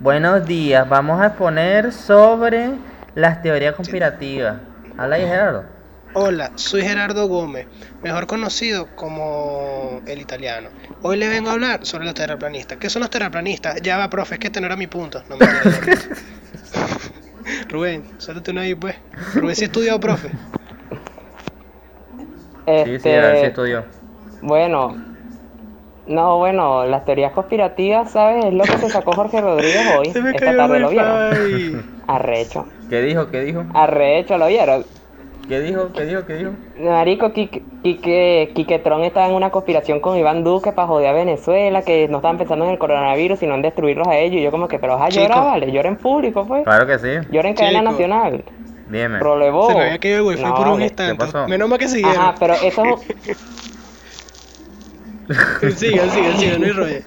Buenos días, vamos a exponer sobre las teorías conspirativas. Habla ahí, Gerardo. Hola, soy Gerardo Gómez, mejor conocido como el italiano. Hoy le vengo a hablar sobre los terraplanistas. ¿Qué son los terraplanistas? Ya va, profe, es que este no era mi punto. No me Rubén, suéltate uno ahí, pues. Rubén sí estudió, profe. Sí, sí, a ver si estudió. Bueno, no, bueno, las teorías conspirativas, ¿sabes? Es lo que se sacó Jorge Rodríguez hoy. Se me Esta cayó tarde lo vieron. Arrecho. ¿Qué dijo? ¿Qué dijo? Arrecho, ¿lo vieron? ¿Qué dijo? ¿Qué dijo? ¿Qué dijo? Marico, Quique, Quique, Quique Tron estaba en una conspiración con Iván Duque para joder a Venezuela, que no estaban pensando en el coronavirus, sino en destruirlos a ellos. Y yo como que, pero a Chico. llorar, vale, llora en público, pues. Claro que sí. Llora en cadena Chico. nacional. Dime. Se me había caído el wifi No, por un instante. ¿Qué pasó? Menos mal que siguieron. Ajá, pero eso sigan, sigan, sigan, no hay rollo.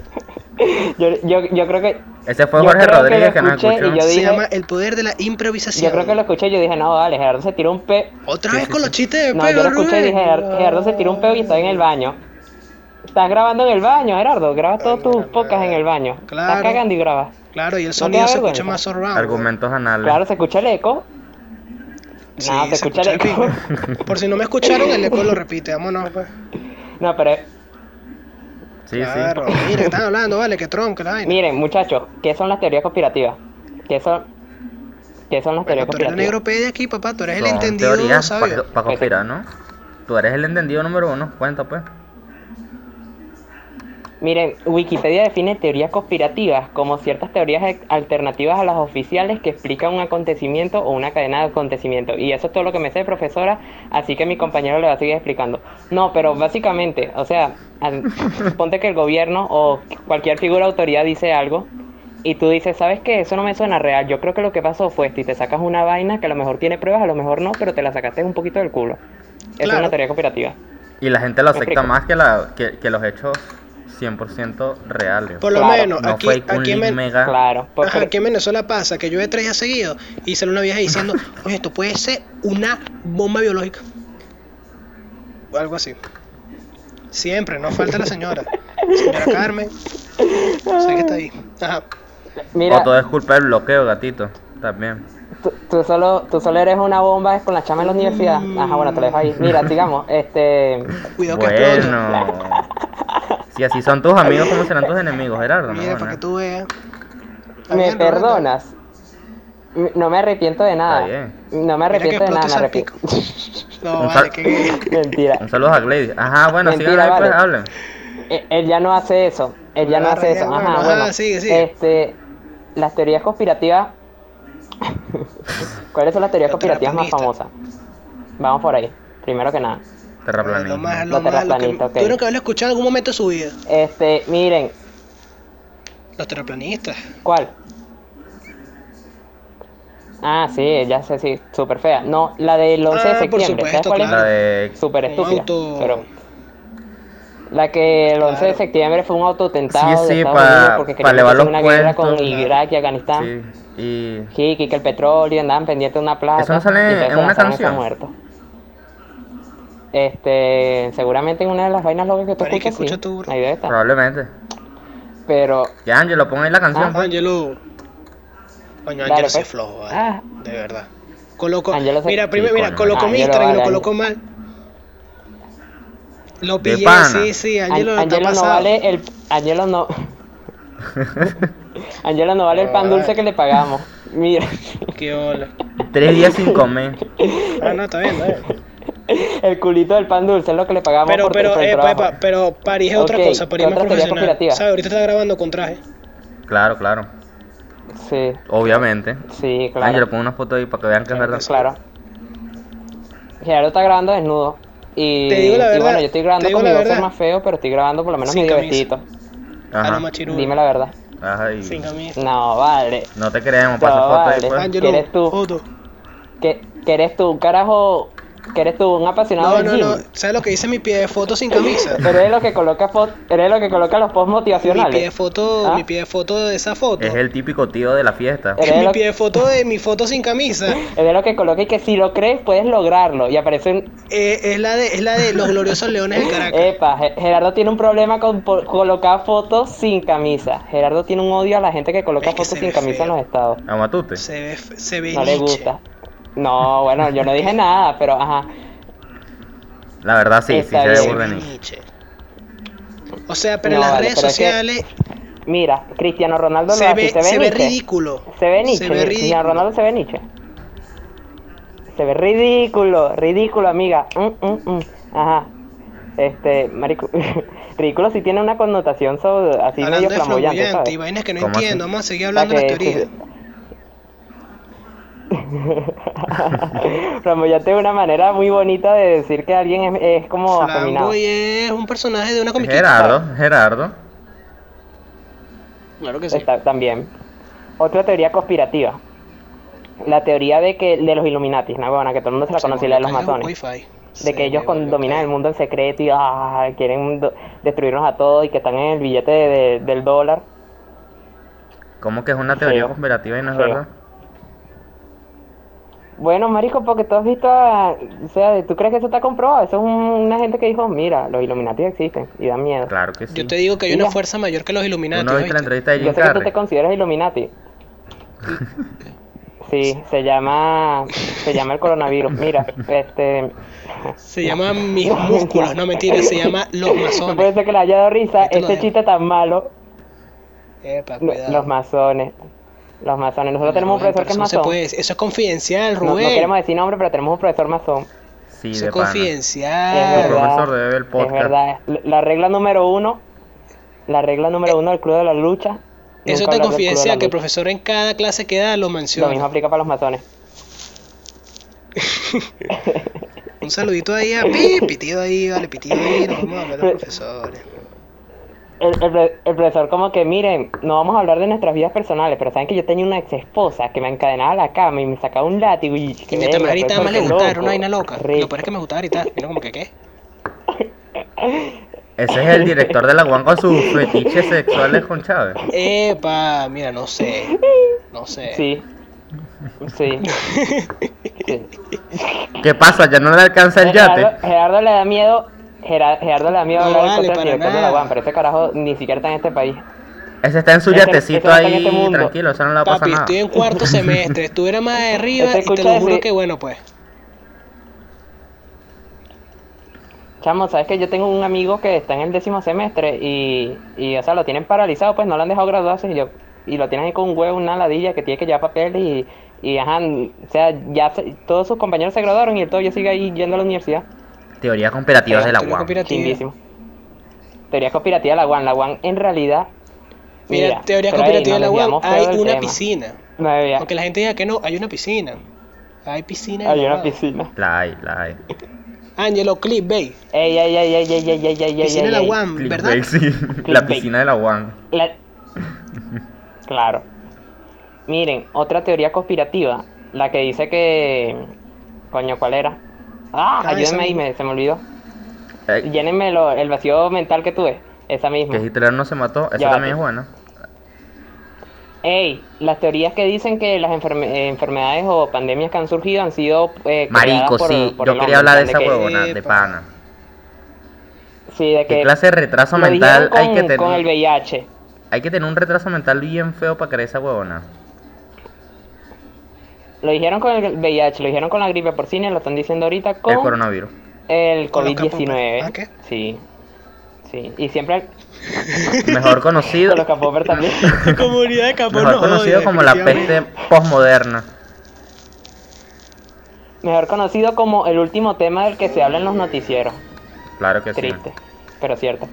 yo, yo, yo creo que Ese fue Yo Jorge creo que Rodríguez que, nos escuché y escuchó. Se llama el poder de la improvisación. yo creo que lo escuché y yo dije, no, vale, Gerardo se tiró un pe Otra vez con los chistes de No, peo, yo lo escuché y dije, Gerardo, Gerardo se tiró un peo y está en el baño. Estás grabando en el baño, Gerardo. Grabas todos tus podcasts en el baño. Claro. Estás cagando y grabas. Claro, y el sonido se escucha más surround. Argumentos anales. Claro, se escucha el eco. Sí, no, se, escucha, el eco. Por si no me escucharon, el eco lo repite. Vámonos, pues. no, pero Sí, claro, sí. que están hablando, vale, que Trump, que la vaina. miren, muchachos, ¿qué son las teorías conspirativas? ¿Qué son, ¿qué son las Bueno, teorías tú eres el conspirativas? de aquí, papá, tú eres el Son entendido teorías para conspirar, ¿no? Tú eres el entendido número uno. Cuenta, pues. Miren, Wikipedia define teorías conspirativas como ciertas teorías e- alternativas a las oficiales que explican un acontecimiento o una cadena de acontecimientos. Y eso es todo lo que me sé, profesora, así que mi compañero le va a seguir explicando. No, pero básicamente, o sea, ponte que el gobierno o cualquier figura de autoridad dice algo y tú dices, ¿sabes qué? Eso no me suena real. Yo creo que lo que pasó fue esto y te sacas una vaina que a lo mejor tiene pruebas, a lo mejor no, pero te la sacaste un poquito del culo. Esa es Claro. una teoría conspirativa. Y la gente lo acepta más que, la, que, que los hechos 100% reales. Por lo Claro, menos, no aquí, aquí, en link Ven- mega. Claro. Ajá, porque- aquí en Venezuela pasa que llueve tres días seguidos y sale una vieja diciendo, oye, esto puede ser una bomba biológica. O algo así. Siempre, no falta la señora. Señora Carmen. Sé que está ahí. Ajá. Mira, O todo es culpa del bloqueo, gatito. También. Tú, tú solo, tú solo eres una bomba con la chama en la universidad. Ajá, bueno, te lo dejo ahí. Mira, sigamos. Este. Cuidado que. Bueno. Si así son tus amigos, ¿cómo serán tus enemigos, Gerardo? No, Mira, no. para que tú veas. Está ¿Me perdonas? No me arrepiento de nada. bien. No me arrepiento de nada, me arrepiento. No, vale, que. Mentira. Un saludo a Gladys. Ajá, bueno, sigan ahí, pues, hablen. Eh, Él ya no hace eso. Él ya no Agarra, hace eso. Ajá, bueno. sigue, sigue. Este. Las teorías conspirativas. ¿Cuáles son las teorías conspirativas más famosas? Vamos por ahí. Primero que nada. Lo Terraplanismo. más, lo Los más, lo que terraplanistas, ok. tuvieron que haberlo escuchado en algún momento de su vida. Este, miren, Los terraplanistas. ¿Cuál? Ah, sí, ya sé, sí, súper fea. No, la del 11 de Ah, por septiembre, ¿sabes supuesto, cuál claro. La de... es? Súper Un estúpida, auto- pero... La que el 11 de Claro. septiembre fue un autotentado Sí, de sí, Estados pa- Unidos porque querían hacer una guerra con. Irak y Afganistán. Sí. Y... Sí, que, que el petróleo andaban pendientes de una plata. ¿Eso no sale y en una canción? esos muertos. Este, seguramente en una de las vainas locas que tú Marica, escuchas, sí. escucha tú, bro. Ahí debe estar. Probablemente. Pero, Ya, Ángelo, pon ahí la canción. Ah. Ángelo. Coño, Dale, Ángelo sí pues. es flojo, vale. Ah. De verdad. Se- Mira, primero, Sí, mira, colocó mi Instagram y lo colocó mal. Lo De pillé, sí, sí, An- Angelo no pasado. vale el Angelo no Angelo no vale el pan dulce que le pagamos. Mira, Qué hola. Tres días sin comer. Ah, no, está bien, está bien. el culito del pan dulce es lo que le pagamos Pero, por, pero, por el eh, trabajo. Pepa, pero París es otra cosa, París ¿qué es más profesional. ¿Sabes? Ahorita está grabando con traje. Claro, claro. Sí, Obviamente. sí, claro. Ángelo, pon una foto ahí para que vean que es verdad. que sí. Claro. Gerardo está grabando desnudo. Y, Te digo la y verdad, bueno, yo estoy grabando con mi verdad. más feo, pero estoy grabando por lo menos medio vestidito. Ajá. Dime la verdad. Ajá, y... Sin camisa. No, vale. No te creemos, No, pasa foto ahí, pues. Ángelo, eres tú? foto. ¿Qué, qué eres tú? Un carajo Que eres tú, un apasionado No, del no, gym. no. ¿Sabes lo que dice mi pie de foto sin camisa? Eres lo que coloca eres lo que coloca los posts Mi motivacionales. pie de foto, ¿Ah? mi pie de foto de esa foto. Es el típico tío de la fiesta. Eres mi pie de foto de mi foto sin camisa. Eres lo que coloca y que si lo crees puedes lograrlo. Y aparecen. Eh, es la de es la de los gloriosos leones de Caracas. Epa, Ge- Gerardo tiene un problema con colocar fotos sin camisa. Gerardo tiene un odio a la gente que coloca Es que fotos sin camisa en feo. los estados. A Matute. Se ve f- se ve No le gusta. No, bueno, yo no dije nada, pero ajá. La verdad sí, sí Está se ve bien. Se. O sea, pero No, en las vale, redes pero es que sociales Mira, Cristiano Ronaldo se lo hace, ve, se ve, se ve Nietzsche. ridículo. Se ve Nietzsche. Se ve Cristiano ridículo. Ronaldo se ve Nietzsche. Se ve ridículo, ridículo, amiga. Mm, mm, mm. Ajá. Este, marico, ridículo si tiene una connotación sobre, así Hablando medio de flamboyante, flamboyante ¿sabes? y vainas que no ¿Cómo así? entiendo, vamos a seguir hablando de las que- teorías. Flamboyante es una manera muy bonita de decir que alguien es, es como afeminado. Es un personaje de una comiquita. Gerardo, Gerardo. Claro que sí. Está- también. Otra teoría conspirativa. La teoría de que de los Illuminati, huevona que todo el mundo se la conoce, la de los masones. De que ellos dominan el mundo en secreto y ah, quieren destruirnos a todos y que están en el billete de- de- del dólar. ¿Cómo que es una teoría Feo. conspirativa y no es Feo. verdad? Bueno, marico, porque tú has visto, a- o sea, ¿tú crees que eso está comprobado? Eso es un- una gente que dijo, mira, los Illuminati existen y dan miedo. Claro que sí. Yo te digo que hay una Mira. fuerza mayor que los ¿Tú Illuminati. no viste la ¿oíste? entrevista de Yo Jim sé que tú Carrey? te consideras Illuminati. Sí, se llama, se llama el coronavirus. Mira, este, Se llama mis músculos, no mentira, se llama los no puede masones. ser que le haya dado risa Esto lo este dejo. chiste tan malo. Epa, Lo- cuidado. Los masones. Los masones. Nosotros tenemos un Rubén, profesor que es se masón. puede. Eso es confidencial, No, no Rubén. queremos decir nombre, pero tenemos un profesor masón. Sí, eso de es pana. Es confidencial. El verdad. profesor debe ver el Es podcast. verdad. La regla número uno. La regla número uno del club de la lucha. Eso es la confidencial que el profesor en cada clase que da lo Lo mismo menciona. aplica para los masones. Un saludito ahí a Pi, pitido ahí, vale, pitido ahí, nos vamos a hablar de los profesores. El, el pre- el profesor como que, miren, no vamos a hablar de nuestras vidas personales, pero saben que yo tenía una ex esposa que me encadenaba a la cama y me sacaba un látigo y... Y mientras más gritaba, más le gustaba era una vaina loca. Lo peor es que me gustaba gritar. Vino como que, ¿qué? Ese es el director de la UAN con sus fetiches sexuales con Chávez. Epa, mira, no sé. No sé. Sí. Sí. sí. ¿Qué pasa? ¿Ya no le alcanza el Gerardo, yate? Gerardo le da miedo... Gera- Gerardo le da miedo No hablar vale, del director de la. UAM, pero ese carajo ni siquiera está en este país. Ese está en su Ese- yatecito ese ahí, este mundo. tranquilo, eso no le va a pasar Papi, nada. estoy en cuarto semestre. Estuviera más de arriba y te lo juro decir- que bueno, pues. Chamo, sabes que yo tengo un amigo que está en el décimo semestre y, y o sea, lo tienen paralizado, pues no lo han dejado graduarse y yo, y lo tienen ahí con un huevo, una ladilla que tiene que llevar papel y, y ajá, o sea, ya se- todos sus compañeros se graduaron y él todavía sigue ahí yendo a la universidad. Teoría comparativa de la teoría UAM. Teoría comparativa de la UAM. La UAM en realidad. Mira, teoría comparativa de la UAM. Hay una piscina. No. Aunque la gente diga que no, hay una piscina. Hay piscina. Hay una piscina. La hay, la hay. Angelo, clip, bay. Ey, ey, ey, ey, ey, ey, ey, ey, Piscina de la UAM, ¿verdad? sí. la piscina de la UAM. Claro. Miren, otra teoría conspirativa. La que dice que. Coño, ¿cuál era? Ah, Ah, esa ayúdenme ahí, me, se me olvidó. Eh, Llénenme lo- el vacío mental que tuve. Esa misma. que Hitler no se mató, eso Ya también es bueno. Ey, las teorías que dicen que las enferme- eh, enfermedades o pandemias que han surgido han sido. eh, Marico, por- sí, por yo el quería hablar de esa plan que- huevona, de pana. Sí, de ¿Qué que. clase de retraso mental dijeron hay con, que con el tener? VIH. Hay que tener un retraso mental bien feo para creer esa huevona. Lo dijeron con el VIH, lo dijeron con la gripe porcina lo están diciendo ahorita con El coronavirus. el Con los COVID-19. capopers. ¿Ah, qué? Sí. Sí. Y siempre Mejor conocido, con los capopers también. Comunidad de Capón mejor no conocido odia, como la peste postmoderna. Mejor conocido como el último tema del que se habla en los noticieros. Claro que sí. Triste, pero cierto.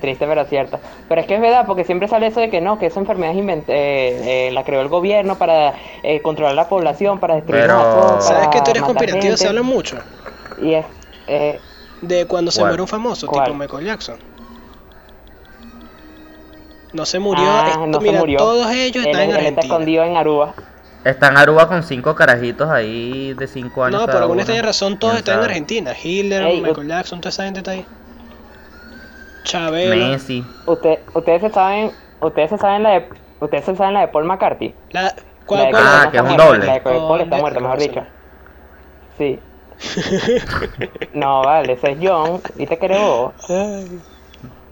Triste, pero cierto. Pero es que es verdad, porque siempre sale eso de que no, que esa enfermedad es eh, eh, la creó el gobierno para eh, controlar la población, para destruir Pero- a todos. ¿Sabes para qué teorías matar conspirativas se hablan mucho? Y es. eh, De cuando se muere un famoso, ¿Cuál? tipo Michael Jackson. No se murió, ah, esto- no se murió. todos ellos Él- están en él está Argentina. escondido en Aruba. Está en Aruba con cinco carajitos ahí de cinco años. No, por alguna extraña razón todos ¿Quién están en? Argentina. Hitler, Ey, Michael Jackson, toda esa gente está ahí. Chabelo. Messi. Usted, ustedes se saben, ustedes se saben la de, ustedes se saben la de Paul McCarthy. La, La ¿cuál, de cuál? Ah, que es un doble. La de que Paul está muerta, mejor dicho. Sí. No, vale, ese es John. ¿Viste que eres vos?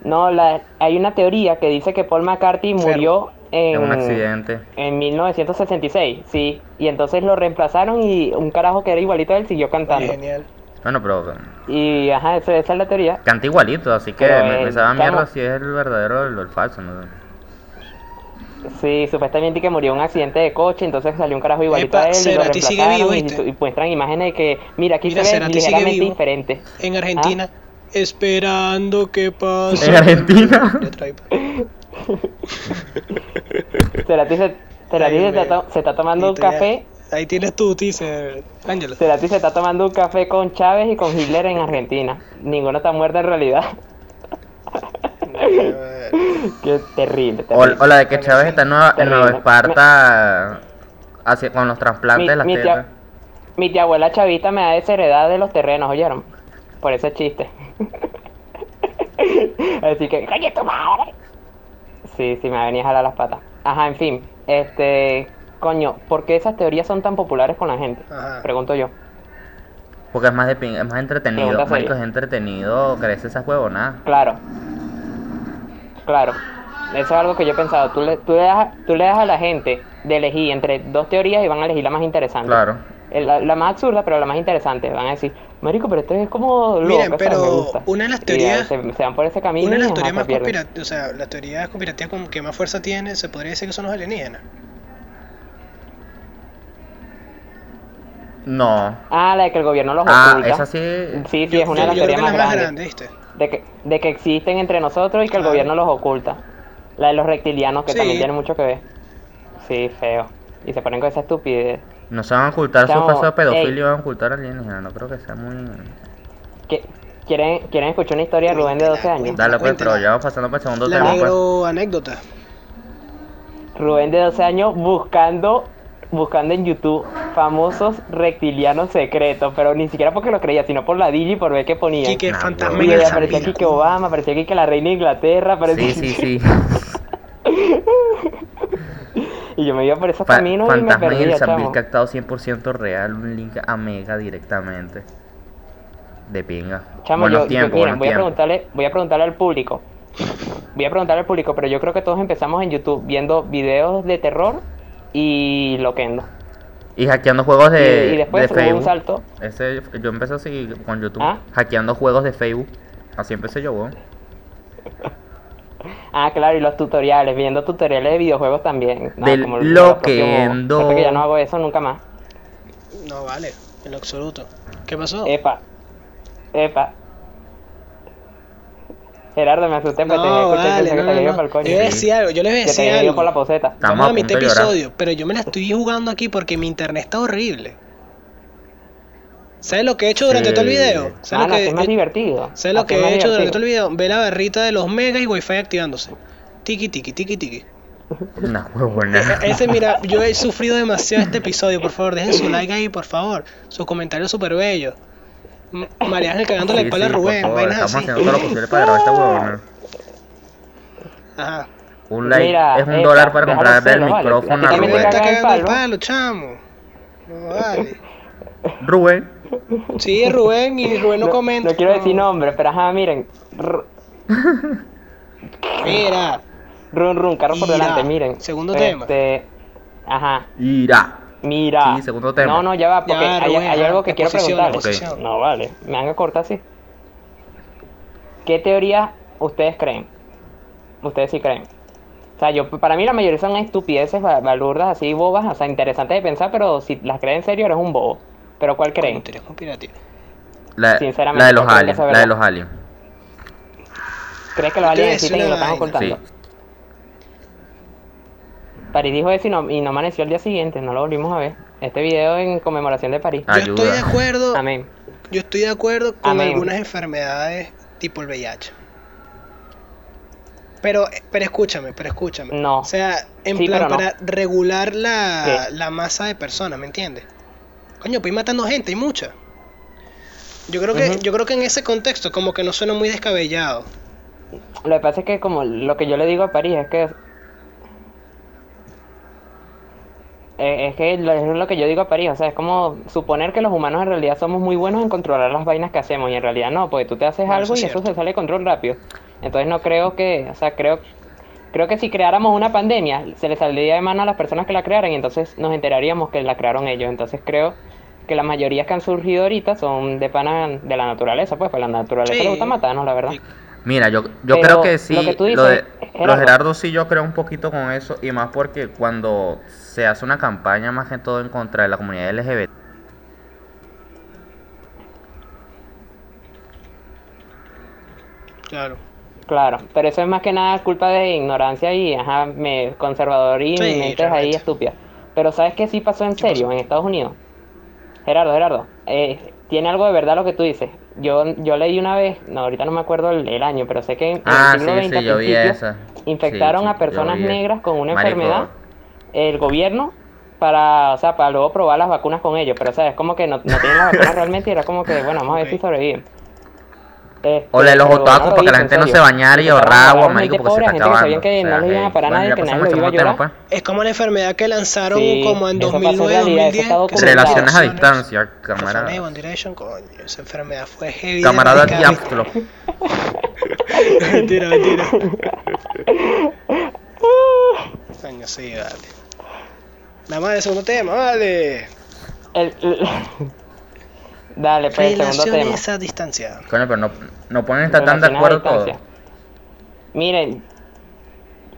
No, la, hay una teoría que dice que Paul McCartney murió en, En un accidente. en 1966, sí. Y entonces lo reemplazaron y un carajo que era igualito a él siguió cantando. genial. Bueno, pero Y ajá, esa, esa es la teoría. canta igualito, así que Pero, me, me sabe a mierda chamo- si es el verdadero o el, el falso. ¿no? Sí, supuestamente que murió en un accidente de coche, entonces salió un carajo igualito Epa, a él y lo Cerati sigue reemplazaron vivo, y, ¿viste? y muestran imágenes de que, mira, aquí Mira, se ve Cerati ligeramente diferente. En Argentina, esperando que pase. En Argentina. Trae. Cerati se, Cerati Ay, se, está, se está tomando un café, Ahí tienes tú, dice Ángelo. Cerati se está tomando un café con Chávez y con Hitler en Argentina. Ninguno está muerto en realidad. Qué terrible, terrible. o la de que Chávez está en Nueva, en Terrible. Nueva Esparta hacia- con los trasplantes Mi, de las mi tetas. tía, mi tía abuela chavita me da desheredad de los terrenos, ¿oyeron? Por ese chiste. Así que, ¡coño tu madre! Sí, sí, me venía a jalar las patas. Ajá, en fin. Este, coño, ¿por qué esas teorías son tan populares con la gente? Ajá. Pregunto yo. Porque es más, de pin- es más entretenido. Pregunta Marico, seria. es entretenido creerse esas huevonadas. Claro. Claro. Eso es algo que yo he pensado. Tú le, tú, le das, tú le das a la gente de elegir entre dos teorías y van a elegir la más interesante. Claro. La, la más absurda, pero la más interesante. Van a decir, Marico, pero esto es como loco. Miren, pero gusta". una de las teorías- Se, se van por ese camino Una de y las ajá, teorías se más pierden. conspirativas, o sea, las teorías conspirativas con que más fuerza tiene, se podría decir que son los alienígenas. No. Ah, la de que el gobierno los Ah, oculta. esa sí. Sí, sí, Yo- es una yo- de las teorías más la más grandes. De que, de que existen entre nosotros y que el Claro. gobierno los oculta. La de los reptilianos, que Sí. también tiene mucho que ver. Sí, feo. Y se ponen con esa estupidez. No se van a ocultar su Chamo, caso de pedofilia ey. y van a ocultar alienígenas. No creo que sea muy. ¿Qué- ¿Quieren, ¿Quieren escuchar una historia de Rubén de 12 años? Dale, pues, pero ya vamos pasando para el segundo La tema. Pues. negro anécdota. Rubén de 12 años buscando buscando en YouTube famosos reptilianos secretos, pero ni siquiera porque lo creía, sino por la Digi por ver qué ponía. Quique, fantasma Y aparecía aquí que Obama, aparecía aquí que la reina de Inglaterra, aparecía Sí, sí, sí. Y yo me iba por esos Fa- caminos y me Fantasma y el perdía, Sambil captado 100% real. Un link a Mega directamente. De pinga. Chamo, buenos yo, yo- miren, voy a preguntarle, voy a preguntarle al público. Voy a preguntarle al público, pero yo creo que todos empezamos en YouTube viendo videos de terror y loquendo. Y hackeando juegos de, y, y después de hubo un salto. Ese, yo empecé así con YouTube. ¿Ah? Hackeando juegos de Facebook. Así empecé yo, weón. Ah, claro, y los tutoriales, viendo tutoriales de videojuegos también. No, Del como lo propio- loquendo. Suerte que ya no hago eso nunca más. No vale, en lo absoluto. ¿Qué pasó? Epa. Epa. Gerardo, me asusté porque tenía No, que que no, te no, había ido no. para el coño. Yo les decía algo, yo les Que decía había ido por la algo. poseta. Estamos a a mitad episodio, pero yo me la estoy jugando aquí porque mi internet está horrible. ¿Sabes lo que he hecho durante Sí. todo el video? Ah, ¿Sabes no, lo así es más que, divertido. ¿sabes lo que he hecho durante todo el video? Ve la barrita de los megas y wifi activándose. Tiki, tiki, tiki, tiki. Una huevona. E- Ese, mira, yo he sufrido demasiado este episodio. Por favor, dejen su like ahí, por favor. Sus comentarios súper bellos. María Ángel cagando la Sí, espalda a sí, por Rubén, favor, vainas Estamos así. haciendo todo lo posible para grabar esta huevona. Ajá. Un like Mira, es un epa, dólar para comprarle el vale. micrófono A a Rubén está cagando el palo. chamo. No vale. Rubén. Sí, es Rubén y Rubén no, No, comenta. no quiero decir nombres, pero ajá, miren. Ru- Mira, Run, run, carro por delante, miren. segundo tema. Este, Ajá, Ira. Mira. Sí, segundo tema. No, no, ya va, porque Ya, hay, algo que quiero posición. No, vale, me van a cortar así. ¿Qué teorías ustedes creen? Ustedes sí creen. O sea, yo, para mí la mayoría son estupideces, ba- balurdas, así bobas, o sea, interesantes de pensar, pero si las creen en serio eres un bobo. ¿Pero cuál creen? Como teoría conspirativa. La, Sinceramente, la de los aliens. La de los aliens. ¿Crees que los aliens existen y lo están. Sí. París dijo eso y no, y no amaneció el día siguiente, no lo volvimos a ver. Este video en conmemoración de París. Yo estoy de acuerdo. Amén. Yo estoy de acuerdo con Amén. algunas enfermedades tipo el VIH. Pero, pero escúchame, pero escúchame. No. O sea, en Sí, plan no. para regular la, la masa de personas, ¿me entiendes? Coño, pues ir matando gente, hay mucha. Yo creo que, yo creo que en ese contexto como que no suena muy descabellado. Lo que pasa es que como lo que yo le digo a París es que eh, es que lo, es lo que yo digo a París, o sea, es como suponer que los humanos en realidad somos muy buenos en controlar las vainas que hacemos y en realidad no, porque tú te haces Bueno, algo eso y es eso se sale de control rápido. Entonces no creo que, o sea, creo creo que si creáramos una pandemia, se le saldría de mano a las personas que la crearan y entonces nos enteraríamos que la crearon ellos. Entonces creo que las mayorías que han surgido ahorita son de pana de la naturaleza, pues, pues la naturaleza Sí. le gusta matarnos, la verdad. Mira, yo, yo Pero creo que sí, lo que tú dices, lo de Gerardo. Gerardo sí yo creo un poquito con eso, y más porque cuando se hace una campaña más que todo en contra de la comunidad LGBT, Claro. Claro, pero eso es más que nada culpa de ignorancia y ajá, me, conservador y Sí, mentes ahí realmente. estúpidas. Pero ¿sabes qué sí pasó en ¿Qué serio pasó? en Estados Unidos? Gerardo, Gerardo, eh, tiene algo de verdad lo que tú dices. Yo, yo leí una vez, no, ahorita no me acuerdo el, el año, pero sé que en, Ah, el siglo sí, XX sí, yo al vi principio, esa. infectaron Sí, sí, a personas negras con una Marico. enfermedad, el gobierno, para, o sea, para luego probar las vacunas con ellos. Pero, o sea, es como que no, no tienen las vacunas realmente y era como que, bueno, vamos a ver Ok. si sobreviven. Este, O le los no lo para que la gente no se bañara y Intentaron ahorrar agua, agarrar marico, porque se está acabando. sabían que O no sea, les iban a que- parar bueno, nadie, ya que nadie pasamos los al iba a segundo tema, llorar. pues. Es como la enfermedad que lanzaron Sí, como en eso pasó en 2009, realidad, eso 2010. está que se documentado. Relaciones a distancia, camarada. Coño, esa enfermedad fue heavy. de Camarada diablo. mentira, mentira. Coño, sí, vale. Nada más el segundo tema, vale. El- el- Dale, pues, el segundo tema. Relaciones a distancia. Coño, pero no, no pueden estar tan de Relaciones acuerdo todos. Miren,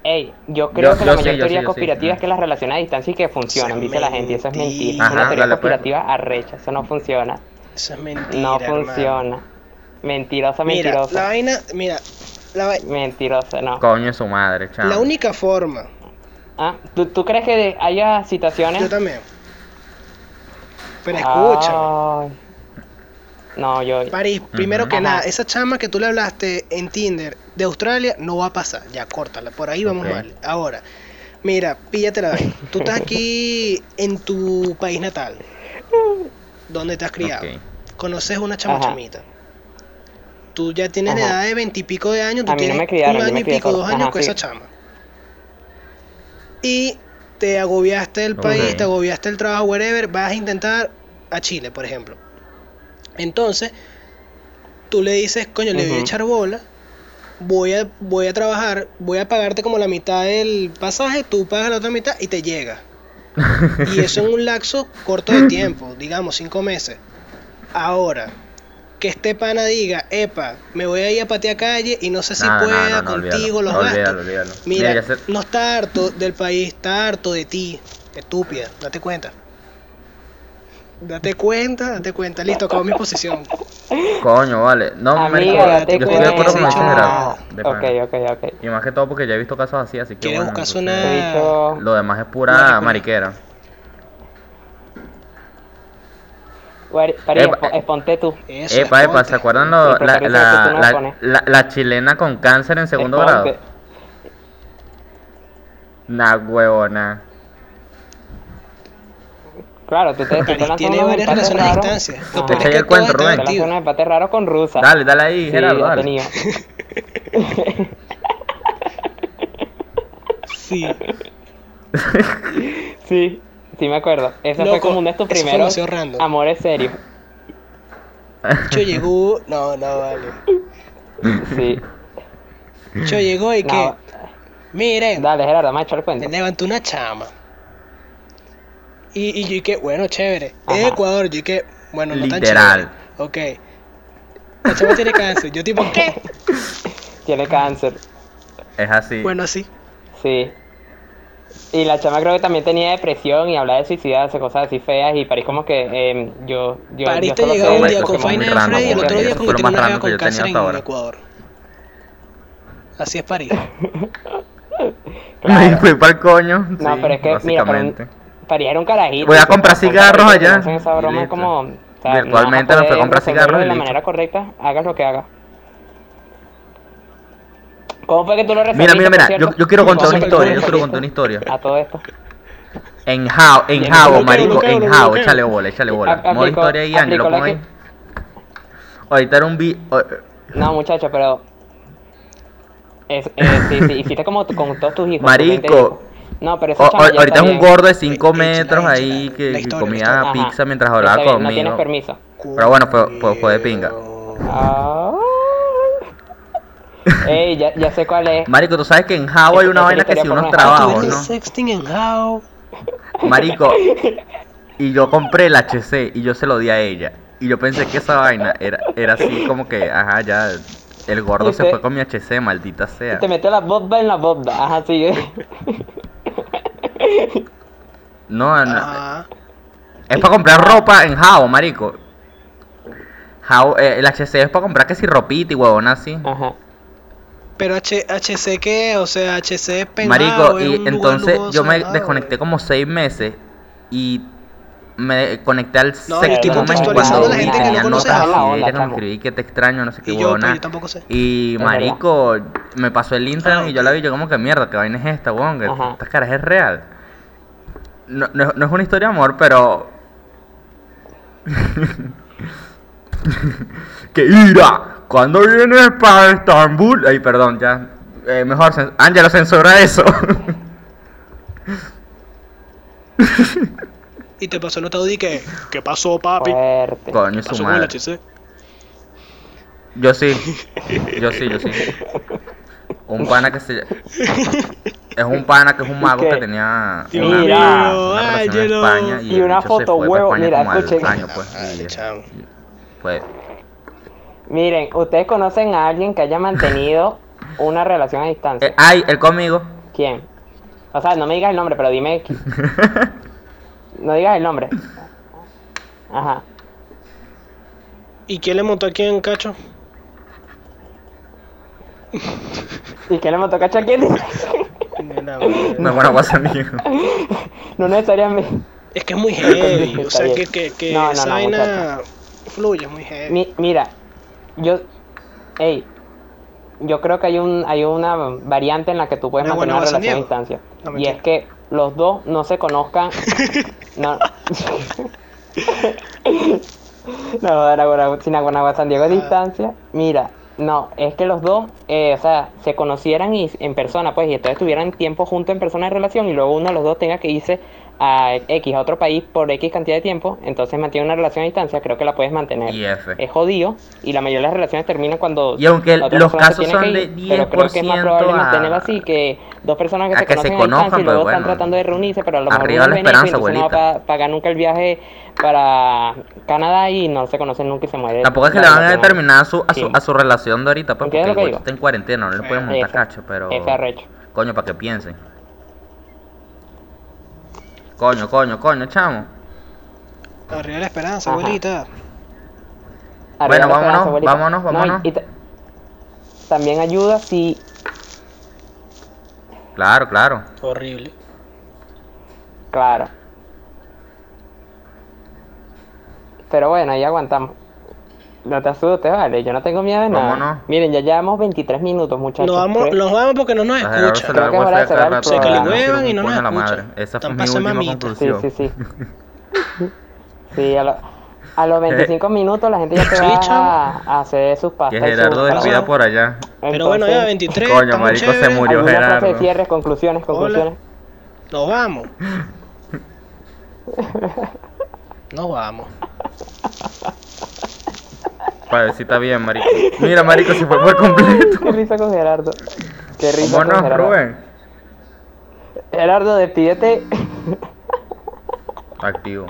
ey, yo creo Yo- que yo la sí, mayor yo teoría sí, sí. es que las relaciones a distancia y que funcionan, Eso dice la gente, eso es mentira. mentira. Es una Ajá, teoría dale, pues. conspirativa arrecha, eso no funciona. Eso es mentira. No hermano. funciona. Mentirosa, Mira, mentirosa. la vaina, mira, la, vai- Mentirosa, no. Coño, su madre, chao. la única forma, Ah, ¿tú, tú crees que haya situaciones? yo también. Pero escúchame. No, yo. París, primero que Ajá. nada, esa chama que tú le hablaste en Tinder de Australia no va a pasar. Ya, córtala, por ahí vamos Ok. mal. Ahora, mira, píllate la vaina. Tú estás aquí en tu país natal, donde te has criado. Conoces una chama chamita. Tú ya tienes la edad de veintipico de años, tú A mí no tienes me criaron, un año y pico, dos años Ajá, con sí. esa chama. Y te agobiaste el país, te agobiaste el trabajo, whatever, vas a intentar a Chile, por ejemplo. Entonces, tú le dices, coño, le voy a echar bola, voy a, voy a trabajar, voy a pagarte como la mitad del pasaje, tú pagas la otra mitad y te llega. Y eso en un lapso corto de tiempo, digamos cinco meses. Ahora, que este pana diga, epa, me voy a ir a patear calle y no sé si No, pueda no, no, contigo olvídalo, los gastos. olvídalo. Mira, no está harto del país, está harto de ti, estúpida, date cuenta. Date cuenta, date cuenta, listo, acabó mi posición. Coño, vale. No, marico, Amiga, date yo estoy de acuerdo con. Gerardo. de. Ok, ok, ok. Y más que todo porque ya he visto casos así, así que ¿Quieres bueno, buscarse una- dicho. Lo demás es pura mariquera. Guari- Pari, Epa, expo- exponte tú. Eso, Epa, epa. ¿se acuerdan lo- la, la, la la- pones. la- la chilena con cáncer en segundo Exponte. grado? Nah, huevona. Claro, tú te, tú te tiene varias relaciones a distancia. Lo peor es que el cuento, Rubén. Te lanzas activas. unos empates raros con rusa. Dale, dale ahí, Sí, Gerardo, dale. tenido. Sí. Sí, sí me acuerdo. Ese fue Loco, como uno de tus fue primeros amores serios. Yo llegó, no, no, vale. Sí. Yo llegó y que, No, miren, dale, Gerardo, me ha hecho el me cuento. levantó una chama. Y, y yo y que, bueno, chévere. Es Ajá. de Ecuador, yo y que, bueno, no tan Literal. chévere. Ok. La chama tiene cáncer. Yo tipo, ¿qué? Tiene cáncer. Es así. Bueno, así. Sí. Y la chama creo que también tenía depresión y hablaba de suicidarse, cosas así feas. Y París como que eh, yo, yo, París yo te llegaba un día con faina de random, Freddy y el otro día fue que una con cáncer en ahora. Ecuador. Así es París. Me fui para el coño. No, sí, pero es que, mira. París era un carajito. Voy a comprar cigarros allá, hacen esa broma como... o sea, Virtualmente no fui a comprar cigarros de la manera correcta, hagas lo que hagas. ¿Cómo fue que tú lo Mira, resolviste, mira, mira, cierto? yo, yo quiero contar una historia, yo quiero contar una historia. A todo esto. En Jao, en Jao, marico, en. Jao, échale bola, échale bola. A- Modo historia y Ángel, lo ahí. Ahorita era un vi... o- No, muchacho, pero. Es, eh, sí, sí, hiciste como con todos tus hijos. con 20 Marico. No, pero eso o- chama, o- ya ahorita está es un bien. gordo de 5 Échala, metros ahí la que, historia, comía pizza mientras hablaba bien, conmigo. No tienes permiso. Pero bueno, fue, fue, fue de pinga. Ah. Ey, ya, ya sé cuál es. Marico, tú sabes que en Jao hay Esa- una esa vaina que si unos trabajos, ¿no? sexting en how. Marico, y yo compré el HC y yo se lo di a ella. Y yo pensé que esa vaina era, era así como que, ajá, ya, el gordo se fue con mi HC, maldita sea. Te metió la bomba en la bomba. Ajá, sigue. No, no, Ajá. es para comprar ropa en Jao, marico. Jao, eh, el HC es para comprar que si ropita y huevona así. Ajá. Pero H HC qué? O sea, HC es penado, Marico, y entonces yo me desconecté como seis meses y me conecté al No, séptimo mes y cuando la vi gente que no tenía notas Hola, ella que me chamo. escribí que te extraño, no sé qué Y yo, pero huevona. yo tampoco sé. Y marico, me pasó el Instagram Ah, y yo la vi, yo como que mierda, qué vaina es esta, weón, que Ajá. esta cara es real. No, no, no es una historia de amor, pero. que ira, cuando vienes para Estambul. Ay, perdón, ya. Eh, mejor, Ángelo, censura eso. Y te pasó notado y que, ¿qué pasó, papi? Fuerte. Coño, ¿Qué su pasó con el madre. Yo sí. Yo sí, yo sí. Un pana que se. Es un pana que es un mago qué? que tenía una, relación en. España y, Y el una foto, huevo, mira, escuchen. pues. Ay, y- chamo. pues Miren, ¿ustedes conocen a alguien que haya mantenido una relación a distancia? eh, ay, él conmigo. ¿Quién? O sea, no me digas el nombre, pero dime. No digas el nombre. Ajá. ¿Y quién le montó aquí en Cacho? ¿Y qué le montó cacho a quién? No, bueno, pasa mío. no necesariamente. Es que es muy heavy. O sea, que, que, que No, no, esa no, vaina fluye, es muy heavy. Mi- mira, yo. Ey, yo creo que hay un hay una variante en la que tú puedes mantener una relación a distancia. No, y mentira. es que los dos no se conozcan. no. no, Aragua- sin Aguanagua San Diego a Ah. distancia. Mira, no, es que los dos, eh, o sea, se conocieran y, en persona, pues, y entonces tuvieran tiempo juntos en persona de relación y luego uno de los dos tenga que irse a X, a otro país por X cantidad de tiempo, entonces mantiene una relación a distancia, creo que la puedes mantener. Y F. Es jodido y la mayoría de las relaciones terminan cuando Y aunque la otra los persona se casos son que de ir, pero creo que es más 10% probable a- mantenerlo así que dos personas que se que se conocen a distancia y luego pues, están bueno. tratando de reunirse, pero a lo mejor Arriba la esperanza, entonces no va a pagar nunca el viaje para Canadá y no se conocen nunca y se muere. Tampoco es que le van a determinar a su, a su, Sí. a su relación de ahorita, pues, porque ¿Entiendes el lo que güey digo? está en cuarentena, no le pueden montar F. cacho, pero. F arrecho. Coño, para que piensen. Coño, coño, coño, chamo. Arriba la esperanza, Ajá. abuelita. Arriba Bueno, la vámonos, abuelita. vámonos, vámonos. ta- también ayuda si Claro, claro. Horrible. Claro. Pero bueno, ahí aguantamos. No te asustes, vale. Yo no tengo miedo de nada. Vámonos. Miren, ya llevamos 23 minutos, muchachos. Nos vamos, nos vamos porque no nos Gerardo escuchan. Creo que es hora de cerrar el Se no calihuevan y no nos a la escuchan. madre. Esa fue Están mi pasando última mamita. Sí, conclusión. sí, sí. Sí, a, lo- a los 25 minutos la gente ya se va a, a hacer sus pastas. Que Gerardo despida por allá. Pero bueno, ya Entonces, 23. Coño, estamos marico, se murió. ¿Alguna frase de Gerardo. cierre, conclusiones, conclusiones? Nos vamos. Nos vamos. Si está bien, marico. Mira, marico, se fue por completo. Qué risa con Gerardo. Qué risa con Gerardo. Rubén. Gerardo, despídete. Activo.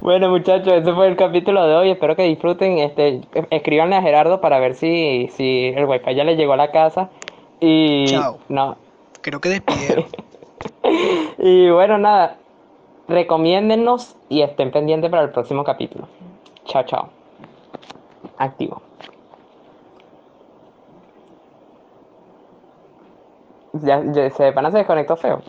Bueno muchachos, ese fue el capítulo de hoy, espero que disfruten, este, escríbanle a Gerardo para ver si, si el wifi ya le llegó a la casa y Chao. no, Creo que despidieron. y bueno nada, recomiéndennos y estén pendientes para el próximo capítulo. Chao, chao. Activo. Ya, ya, se van a se desconectó feo.